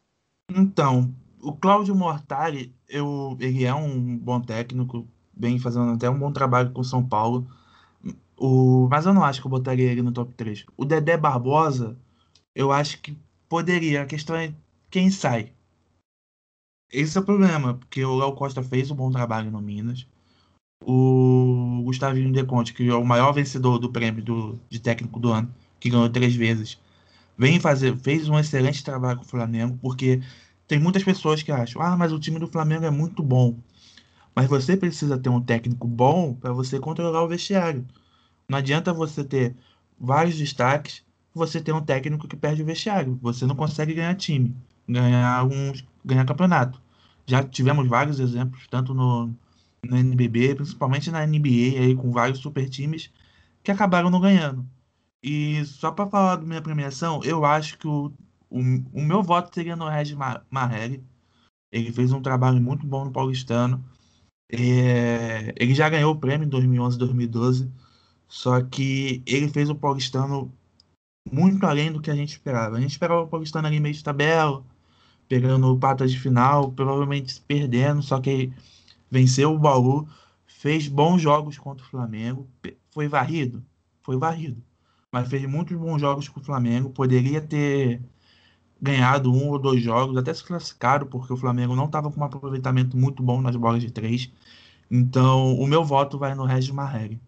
Então, o Cláudio Mortari, eu, ele é um bom técnico, vem fazendo até um bom trabalho com o São Paulo. O, mas eu não acho que eu botaria ele no top 3. O Dedé Barbosa, eu acho que poderia. A questão é quem sai. Esse é o problema, porque o Léo Costa fez um bom trabalho no Minas. O Gustavinho De Conte, que é o maior vencedor do prêmio do, de técnico do ano, que ganhou três vezes, vem fazer, fez um excelente trabalho com o Flamengo, porque tem muitas pessoas que acham, ah, mas o time do Flamengo é muito bom. Mas você precisa ter um técnico bom para você controlar o vestiário. Não adianta você ter vários destaques você ter um técnico que perde o vestiário. Você não consegue ganhar time, ganhar um, ganhar campeonato. Já tivemos vários exemplos, tanto no, no NBB, principalmente na NBA, aí, com vários super times que acabaram não ganhando. E só para falar da minha premiação, eu acho que o o, o meu voto seria no Regis Marrelli. Ele fez um trabalho muito bom no Paulistano. É, ele já ganhou o prêmio em 2011 2012. Só que ele fez o Paulistano muito além do que a gente esperava. A gente esperava o Paulistano ali meio de tabela, pegando patas de final, provavelmente perdendo, só que venceu o Bauru, fez bons jogos contra o Flamengo, foi varrido, foi varrido, mas fez muitos bons jogos com o Flamengo, poderia ter ganhado um ou dois jogos, até se classificaram, porque o Flamengo não estava com um aproveitamento muito bom nas bolas de três. Então, o meu voto vai no Regis Marrelli.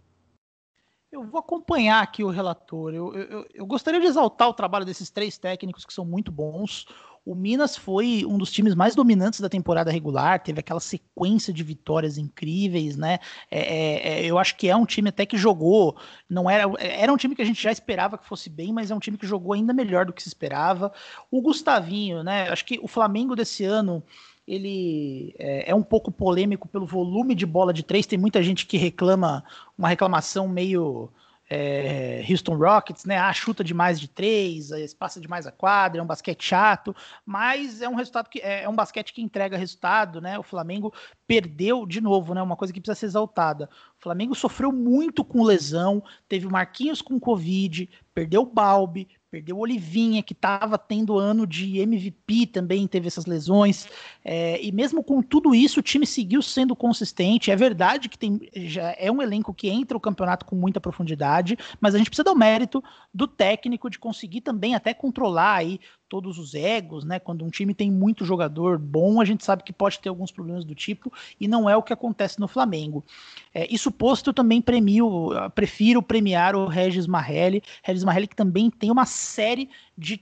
Eu vou acompanhar aqui o relator. Eu, eu, eu, gostaria de exaltar o trabalho desses três técnicos que são muito bons. O Minas foi um dos times mais dominantes da temporada regular, teve aquela sequência de vitórias incríveis, né? É, é, é, eu acho que é um time até que jogou, não era, era um time que a gente já esperava que fosse bem, mas é um time que jogou ainda melhor do que se esperava. O Gustavinho, né? Acho que o Flamengo desse ano ele é, é, um pouco polêmico pelo volume de bola de três. Tem muita gente que reclama uma reclamação meio é, Houston Rockets, né? Ah, chuta demais de três, passa demais a quadra, é um basquete chato, mas é um resultado que é, é um basquete que entrega resultado, né? O Flamengo perdeu de novo, né? Uma coisa que precisa ser exaltada. O Flamengo sofreu muito com lesão, teve o Marquinhos com Covid, perdeu o Balbi, Perdeu o Olivinha, que estava tendo ano de MVP, também teve essas lesões. É, e mesmo com tudo isso, o time seguiu sendo consistente. É verdade que tem, já é um elenco que entra o campeonato com muita profundidade, mas a gente precisa dar o mérito do técnico de conseguir também até controlar aí todos os egos, né? Quando um time tem muito jogador bom, a gente sabe que pode ter alguns problemas do tipo, e não é o que acontece no Flamengo. É, isso posto, eu também premio, prefiro premiar o Regis Marrelli. Regis Marrelli que também tem uma série de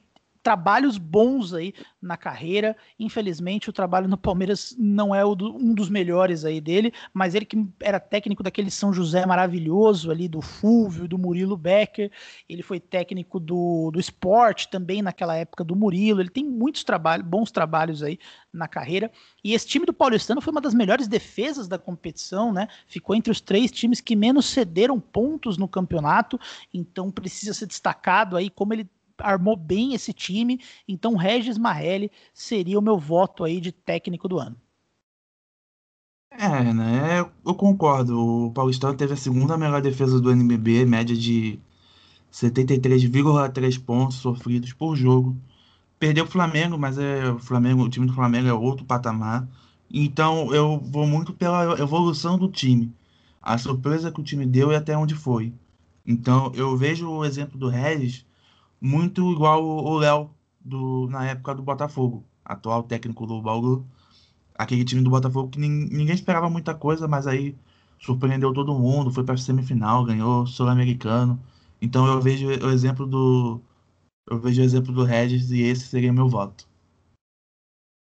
trabalhos bons aí na carreira. Infelizmente, o trabalho no Palmeiras não é do, um dos melhores aí dele, mas ele que era técnico daquele São José maravilhoso ali, do Fulvio, do Murilo Becker. Ele foi técnico do, do esporte também naquela época do Murilo. Ele tem muitos trabalhos, bons trabalhos aí na carreira. E esse time do Paulistano foi uma das melhores defesas da competição, né? Ficou entre os três times que menos cederam pontos no campeonato, então precisa ser destacado aí como ele armou bem esse time, então Regis Marrelli seria o meu voto aí de técnico do ano. É, né? Eu concordo. O Paulistano teve a segunda melhor defesa do NBB, média de 73,3 pontos sofridos por jogo. Perdeu o Flamengo, mas é o Flamengo, o time do Flamengo é outro patamar. Então eu vou muito pela evolução do time. A surpresa que o time deu e até onde foi. Então eu vejo o exemplo do Regis muito igual o Léo na época do Botafogo, atual técnico do Bauru. Aquele time do Botafogo que ninguém esperava muita coisa, mas aí surpreendeu todo mundo, foi para a semifinal, ganhou Sul-Americano. Então eu vejo o exemplo do eu vejo o exemplo do Regis e esse seria meu voto.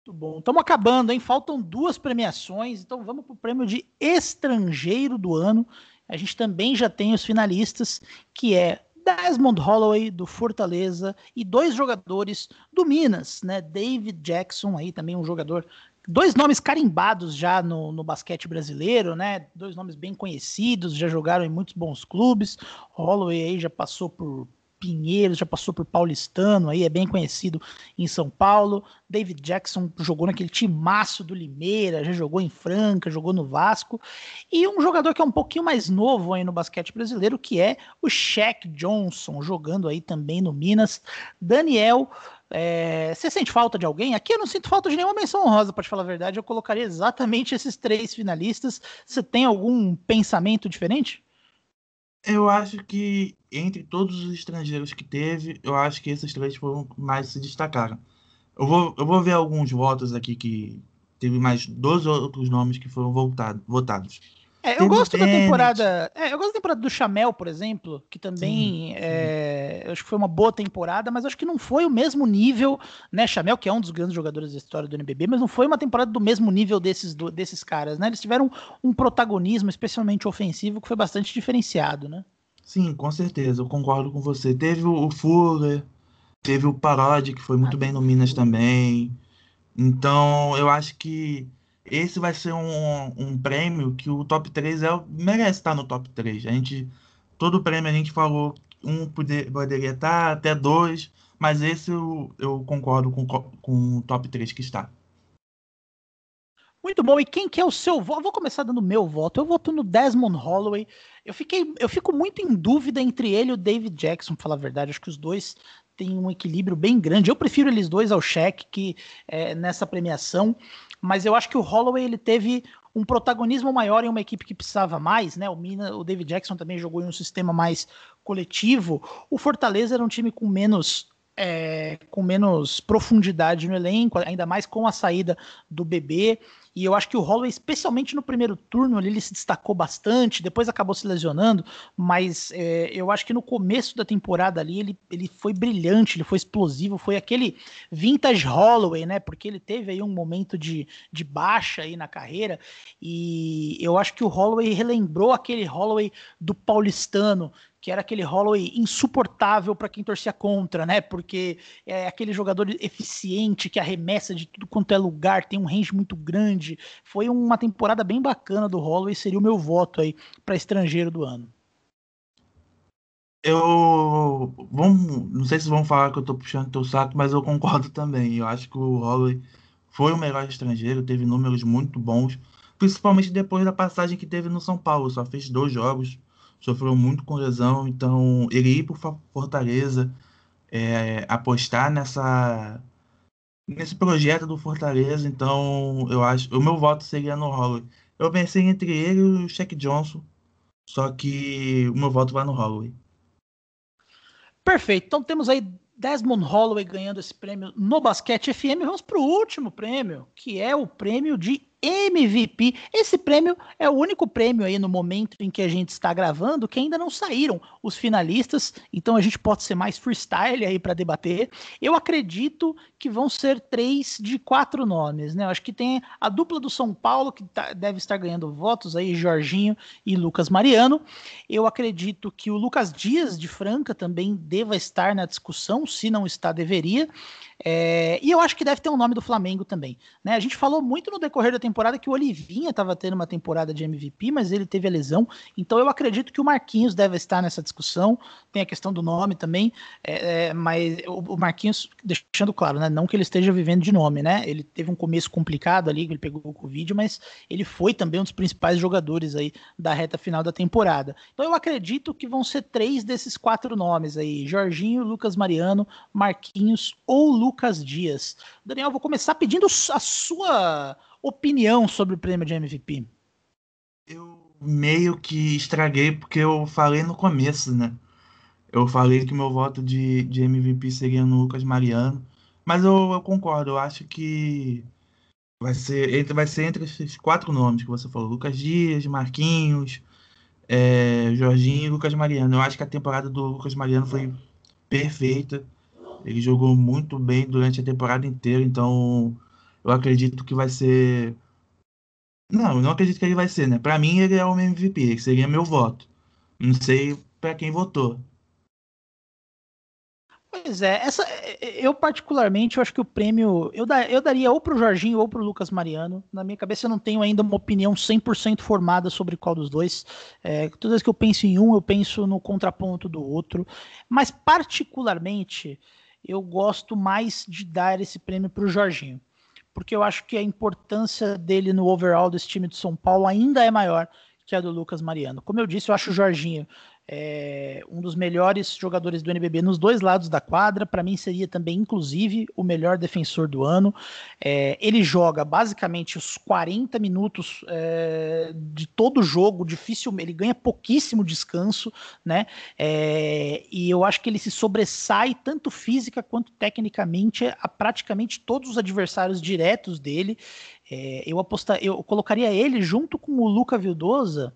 Muito bom. Estamos acabando, hein? Faltam duas premiações, então vamos para o prêmio de estrangeiro do ano. A gente também já tem os finalistas, que é Desmond Holloway do Fortaleza e dois jogadores do Minas, né? David Jackson aí também um jogador dois nomes carimbados já no, no, basquete brasileiro, né? Dois nomes bem conhecidos, já jogaram em muitos bons clubes. Holloway aí já passou por Pinheiros, já passou por Paulistano, aí é bem conhecido em São Paulo. David Jackson jogou naquele timaço do Limeira, já jogou em Franca, jogou no Vasco. E um jogador que é um pouquinho mais novo aí no basquete brasileiro, que é o Shaq Johnson, jogando aí também no Minas. Daniel, é, você sente falta de alguém? Aqui eu não sinto falta de nenhuma menção honrosa, para te falar a verdade. Eu colocaria exatamente esses três finalistas. Você tem algum pensamento diferente? Eu acho que entre todos os estrangeiros que teve, eu acho que esses três foram mais se destacaram. Eu vou, eu vou ver alguns votos aqui que teve mais dois outros nomes que foram votado, votados. É, eu gosto da temporada. É, eu gosto da temporada do Chamel, por exemplo, que também sim, é, acho que foi uma boa temporada, mas acho que não foi o mesmo nível, né? Chamel, que é um dos grandes jogadores da história do NBB, mas não foi uma temporada do mesmo nível desses, do, desses caras, né? Eles tiveram um protagonismo, especialmente ofensivo, que foi bastante diferenciado, né? Sim, com certeza, eu concordo com você. Teve o Fuller, teve o Parodi, que foi muito bem no Minas também. Então, eu acho que esse vai ser um, um prêmio que o top 3 é, merece estar no top 3. A gente, todo prêmio a gente falou, um poder, poderia estar, até dois, mas esse eu, eu concordo com, com o top 3 que está. Muito bom. E quem que é o seu voto? Vou começar dando meu voto. Eu voto no Desmond Holloway. Eu fiquei, eu fico muito em dúvida entre ele e o David Jackson, para falar a verdade. Acho que os dois tem um equilíbrio bem grande. Eu prefiro eles dois ao Shaq que é, nessa premiação, mas eu acho que o Holloway ele teve um protagonismo maior em uma equipe que precisava mais, né? O Mina, o David Jackson também jogou em um sistema mais coletivo. O Fortaleza era um time com menos é, com menos profundidade no elenco, ainda mais com a saída do bebê. E eu acho que o Holloway, especialmente no primeiro turno, ele se destacou bastante, depois acabou se lesionando, mas é, eu acho que no começo da temporada ali ele, ele foi brilhante, ele foi explosivo, foi aquele vintage Holloway, né? Porque ele teve aí um momento de, de baixa aí na carreira, e eu acho que o Holloway relembrou aquele Holloway do paulistano, que era aquele Holloway insuportável para quem torcia contra, né? Porque é aquele jogador eficiente que arremessa de tudo quanto é lugar, tem um range muito grande. Foi uma temporada bem bacana do Holloway, seria o meu voto aí para estrangeiro do ano. Eu vamos, não sei se vão falar que eu tô puxando teu saco, mas eu concordo também. Eu acho que o Holloway foi o melhor estrangeiro, teve números muito bons, principalmente depois da passagem que teve no São Paulo, só fez dois jogos sofreu muito com lesão, então ele ir para Fortaleza, é, apostar nessa nesse projeto do Fortaleza, então eu acho, o meu voto seria no Holloway. Eu pensei entre ele e o Shaq Johnson, só que o meu voto vai no Holloway. Perfeito. Então temos aí Desmond Holloway ganhando esse prêmio no Basquete FM. Vamos para o último prêmio, que é o prêmio de MVP. Esse prêmio é o único prêmio aí no momento em que a gente está gravando que ainda não saíram os finalistas, então a gente pode ser mais freestyle aí para debater. Eu acredito que vão ser três de quatro nomes, né? Eu acho que tem a dupla do São Paulo que tá, deve estar ganhando votos aí, Jorginho e Lucas Mariano. Eu acredito que o Lucas Dias de Franca também deva estar na discussão, se não está, deveria. É, e eu acho que deve ter um nome do Flamengo também. Né? A gente falou muito no decorrer da temporada que o Olivinha estava tendo uma temporada de MVP, mas ele teve a lesão. Então eu acredito que o Marquinhos deve estar nessa discussão. Tem a questão do nome também, é, é, mas o, Marquinhos, deixando claro, né? não que ele esteja vivendo de nome, né? Ele teve um começo complicado ali, ele pegou o Covid, mas ele foi também um dos principais jogadores aí da reta final da temporada. Então eu acredito que vão ser três desses quatro nomes aí: Jorginho, Lucas Mariano, Marquinhos ou Lucas Lucas Dias. Daniel, vou começar pedindo a sua opinião sobre o prêmio de MVP. Eu meio que estraguei porque eu falei no começo, né? Eu falei que meu voto de, de MVP seria no Lucas Mariano, mas eu, eu concordo, eu acho que vai ser, entre, vai ser entre esses quatro nomes que você falou: Lucas Dias, Marquinhos, é, Jorginho e Lucas Mariano. Eu acho que a temporada do Lucas Mariano foi perfeita. Ele jogou muito bem durante a temporada inteira, então eu acredito que vai ser. Não, eu não acredito que ele vai ser, né? Para mim, ele é o MVP, seria meu voto. Não sei para quem votou. Pois é, essa, eu particularmente eu acho que o prêmio eu, da, eu daria ou pro Jorginho ou pro Lucas Mariano. Na minha cabeça eu não tenho ainda uma opinião 100% formada sobre qual dos dois. É, todas as que eu penso em um, eu penso no contraponto do outro. Mas particularmente, eu gosto mais de dar esse prêmio para o Jorginho, porque eu acho que a importância dele no overall desse time de São Paulo ainda é maior que a do Lucas Mariano. Como eu disse, eu acho o Jorginho é um dos melhores jogadores do NBB nos dois lados da quadra. Para mim, seria também, inclusive, o melhor defensor do ano. É, ele joga basicamente os 40 minutos é, de todo o jogo, difícil, ele ganha pouquíssimo descanso, né? É, e eu acho que ele se sobressai tanto física quanto tecnicamente a praticamente todos os adversários diretos dele. É, eu aposta, eu colocaria ele junto com o Luca Vildosa.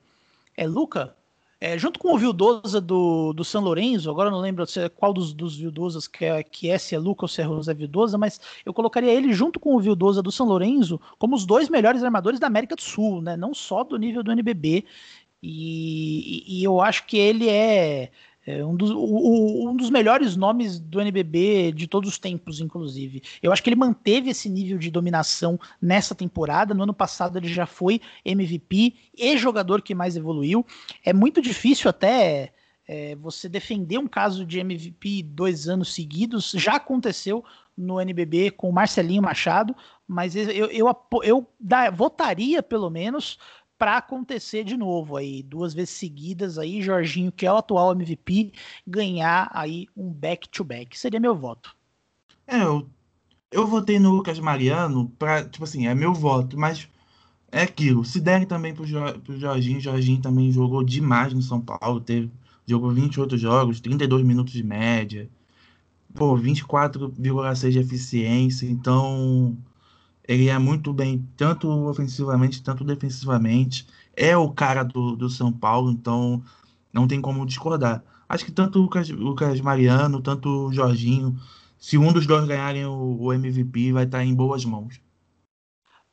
É Luca? É, junto com o Vildosa do, do San Lorenzo, agora não lembro é qual dos, dos Vildosas que é, que é, se é Luca ou se é José Vildosa, mas eu colocaria ele junto com o Vildosa do San Lorenzo como os dois melhores armadores da América do Sul, né? Não só do nível do NBB. E, e, e eu acho que ele é é um, dos, o, um dos melhores nomes do NBB de todos os tempos, inclusive. Eu acho que ele manteve esse nível de dominação nessa temporada. No ano passado ele já foi MVP e jogador que mais evoluiu. É muito difícil até é, você defender um caso de MVP dois anos seguidos. Já aconteceu no NBB com o Marcelinho Machado, mas eu, eu, eu, eu votaria pelo menos para acontecer de novo aí, duas vezes seguidas aí, Jorginho, que é o atual MVP, ganhar aí um back-to-back. -back. Seria meu voto. É, eu, eu votei no Lucas Mariano para, tipo assim, é meu voto, mas é aquilo. Se derem também pro, jo pro Jorginho, Jorginho também jogou demais no São Paulo, teve, jogou 28 jogos, 32 minutos de média, pô, 24,6 de eficiência, então ele é muito bem, tanto ofensivamente, tanto defensivamente. É o cara do, do São Paulo, então não tem como discordar. Acho que tanto o Lucas, Lucas Mariano, tanto o Jorginho, se um dos dois ganharem o, o MVP, vai estar em boas mãos.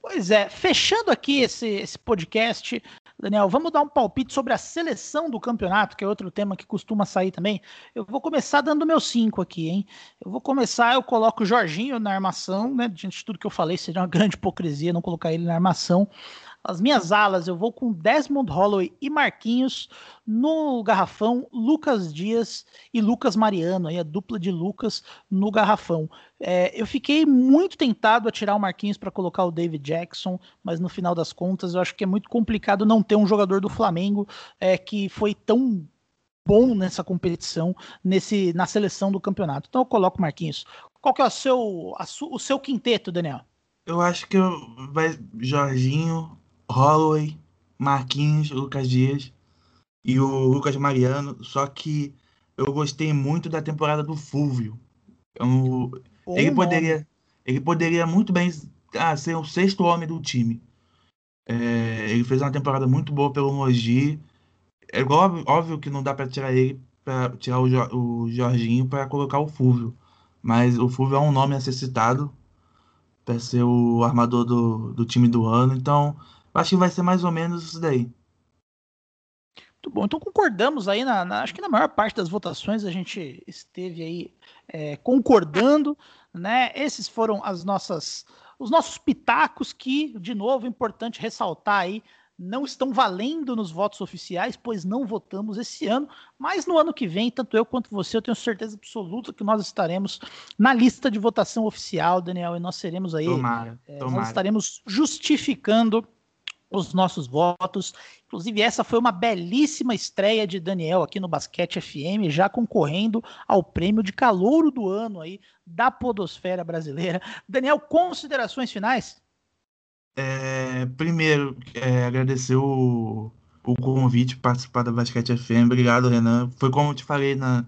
Pois é, fechando aqui esse, esse podcast, Daniel, vamos dar um palpite sobre a seleção do campeonato, que é outro tema que costuma sair também. Eu vou começar dando meu 5 aqui, hein? Eu vou começar, eu coloco o Jorginho na armação, né? Diante de tudo que eu falei, seria uma grande hipocrisia não colocar ele na armação. As minhas alas, eu vou com Desmond Holloway e Marquinhos. No garrafão, Lucas Dias e Lucas Mariano, aí a dupla de Lucas no garrafão. É, eu fiquei muito tentado a tirar o Marquinhos para colocar o David Jackson, mas no final das contas eu acho que é muito complicado não ter um jogador do Flamengo é, que foi tão bom nessa competição, nesse na seleção do campeonato. Então eu coloco o Marquinhos. Qual que é o seu, su, o seu quinteto, Daniel? Eu acho que vai Jorginho, Holloway, Marquinhos, Lucas Dias e o Lucas Mariano. Só que eu gostei muito da temporada do Fúvio. Eu, ele poderia, ele poderia muito bem ah, ser o sexto homem do time. É, ele fez uma temporada muito boa pelo Mogi. É igual, óbvio que não dá para tirar ele, para tirar o, o Jorginho para colocar o Fúvio. Mas o Fúvio é um nome citado para ser o armador do, do time do ano. Então, Acho que vai ser mais ou menos isso daí. Muito bom. Então concordamos aí na, na, acho que na maior parte das votações a gente esteve aí é, concordando, né? Esses foram as nossas os nossos pitacos que, de novo, é importante ressaltar aí, não estão valendo nos votos oficiais, pois não votamos esse ano, mas no ano que vem, tanto eu quanto você, eu tenho certeza absoluta que nós estaremos na lista de votação oficial, Daniel, e nós seremos aí, tomara, é, tomara. nós estaremos justificando os nossos votos. Inclusive, essa foi uma belíssima estreia de Daniel aqui no Basquete FM, já concorrendo ao prêmio de calouro do ano aí da Podosfera Brasileira. Daniel, considerações finais? É, primeiro, é, agradecer o, o convite para participar da Basquete FM. Obrigado, Renan. Foi como eu te falei na,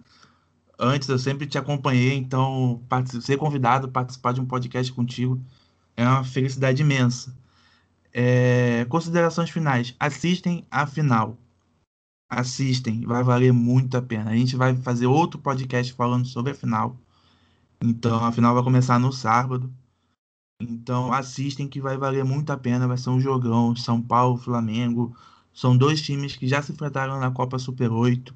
antes, eu sempre te acompanhei, então ser convidado a participar de um podcast contigo é uma felicidade imensa. É, considerações finais. Assistem a final. Assistem, vai valer muito a pena. A gente vai fazer outro podcast falando sobre a final. Então, a final vai começar no sábado. Então, assistem que vai valer muito a pena. Vai ser um jogão. São Paulo, Flamengo. São dois times que já se enfrentaram na Copa Super 8.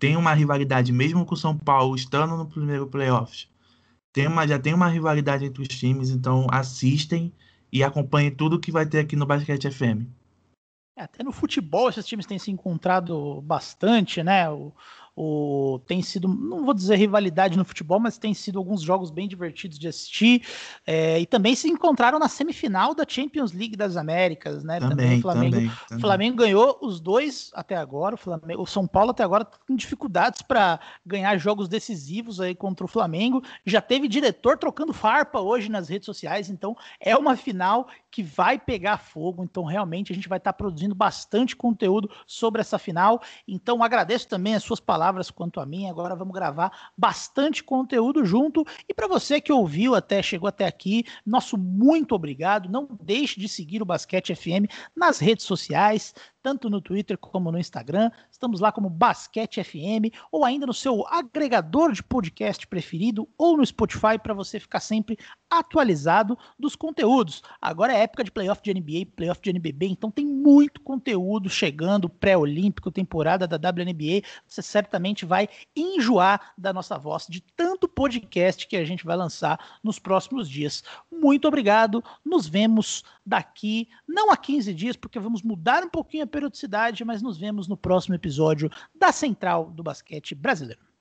Tem uma rivalidade, mesmo com o São Paulo estando no primeiro playoffs. Tem uma, já tem uma rivalidade entre os times. Então, assistem e acompanhe tudo que vai ter aqui no Basquete FM. É, até no futebol esses times têm se encontrado bastante, né? O, o, tem sido, não vou dizer rivalidade no futebol, mas tem sido alguns jogos bem divertidos de assistir. É, e também se encontraram na semifinal da Champions League das Américas, né? Também, também o Flamengo, também, também. Flamengo ganhou os dois até agora. O, Flamengo, o São Paulo até agora tá com dificuldades para ganhar jogos decisivos aí contra o Flamengo. Já teve diretor trocando farpa hoje nas redes sociais, então é uma final que vai pegar fogo. Então, realmente, a gente vai estar tá produzindo bastante conteúdo sobre essa final. Então, agradeço também as suas palavras quanto a mim. Agora vamos gravar bastante conteúdo junto. E para você que ouviu até, chegou até aqui, nosso muito obrigado. Não deixe de seguir o Basquete FM nas redes sociais tanto no Twitter como no Instagram. Estamos lá como Basquete FM ou ainda no seu agregador de podcast preferido ou no Spotify para você ficar sempre atualizado dos conteúdos. Agora é época de playoff de NBA, playoff de NBB, então tem muito conteúdo chegando, pré-olímpico, temporada da WNBA. Você certamente vai enjoar da nossa voz de tanto podcast que a gente vai lançar nos próximos dias. Muito obrigado. Nos vemos daqui, não a 15 dias, porque vamos mudar um pouquinho a periodicidade, mas nos vemos no próximo episódio da Central do Basquete Brasileiro.